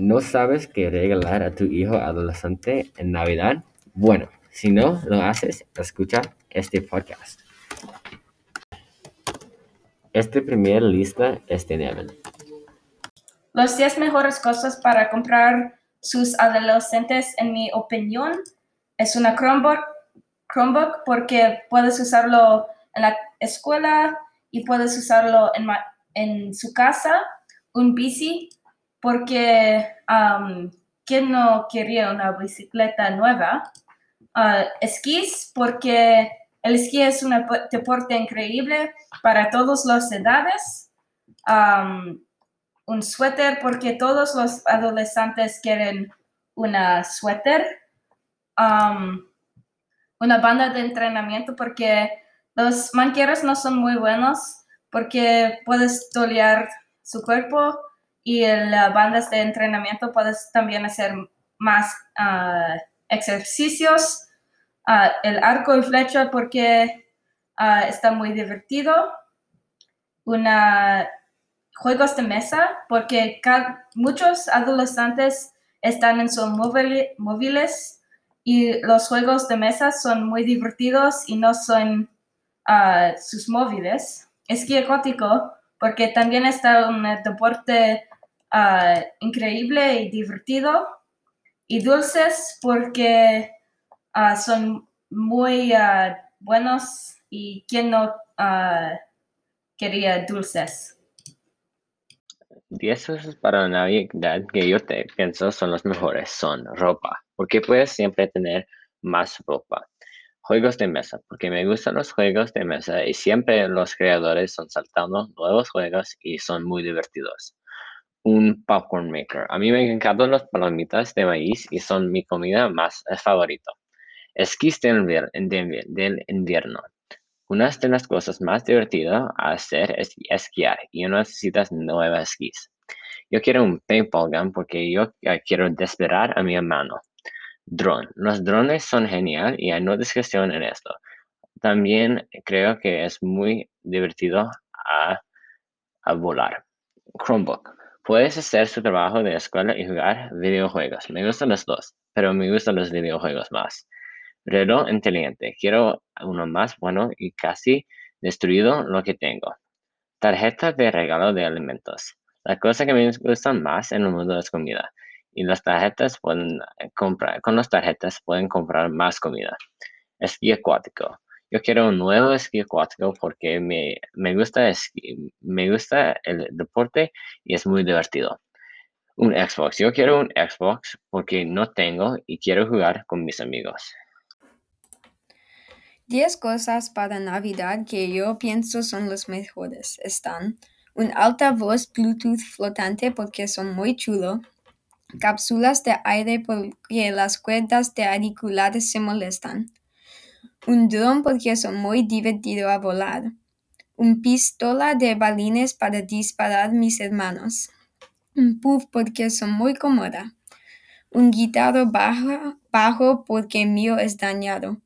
¿No sabes qué regalar a tu hijo adolescente en Navidad? Bueno, si no lo haces, escucha este podcast. Esta primera lista es de Nevin. Los 10 mejores cosas para comprar sus adolescentes, en mi opinión, es una Chromebook, Chromebook porque puedes usarlo en la escuela y puedes usarlo en, en su casa, un bici, porque um, ¿quién no quería una bicicleta nueva? Uh, esquís, porque el esquí es un deporte increíble para todas las edades. Um, un suéter, porque todos los adolescentes quieren una suéter. Um, una banda de entrenamiento, porque los manqueros no son muy buenos, porque puedes tolear su cuerpo y las bandas de entrenamiento puedes también hacer más uh, ejercicios. Uh, el arco y flecha porque uh, está muy divertido. Una juegos de mesa porque muchos adolescentes están en sus móviles y los juegos de mesa son muy divertidos y no son sus móviles. Esquí acuático porque también está un deporte Ah, increíble y divertido. Y dulces porque ah, son muy ah, buenos y quien no quería dulces. 10 cosas para Navidad que yo te pienso son los mejores. Son ropa, porque puedes siempre tener más ropa. Juegos de mesa, porque me gustan los juegos de mesa y siempre los creadores son saltando nuevos juegos y son muy divertidos un popcorn maker. A mí me encantan las palomitas de maíz y son mi comida más favorita. Esquís del, invierno. Una de las cosas más divertidas a hacer es esquiar y no necesitas nuevas esquís. Yo quiero un paintball gun porque yo quiero despegar a mi hermano. Drone. Los drones son genial y hay no discusión en esto. También creo que es muy divertido a, a volar. Chromebook. Puedes hacer su trabajo de escuela y jugar videojuegos. Me gustan los dos, pero me gustan los videojuegos más. Reloj inteligente. Quiero uno más bueno y casi destruido lo que tengo. Tarjeta de regalo de alimentos. La cosa que me gusta más en el mundo es comida. Y las tarjetas pueden comprar, con las tarjetas pueden comprar más comida. Esquí acuático. Yo quiero un nuevo esquí acuático porque me, me, gusta me gusta el deporte y es muy divertido. Un Xbox. Yo quiero un Xbox porque no tengo y quiero jugar con mis amigos. 10 cosas para Navidad que yo pienso son los mejores. Están un altavoz Bluetooth flotante porque son muy chulo, cápsulas de aire porque las cuerdas de auriculares se molestan, un dron porque son muy divertido a volar. Un pistola de balines para disparar mis hermanos. Un puff porque son muy cómoda. Un guitarro bajo, bajo porque mío es dañado.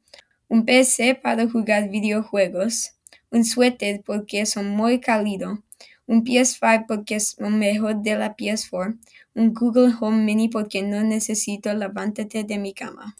Un PC para jugar videojuegos. Un suéter porque son muy cálido. Un PS5 porque es mejor de la PS4. Un Google Home Mini porque no necesito levantarte de mi cama.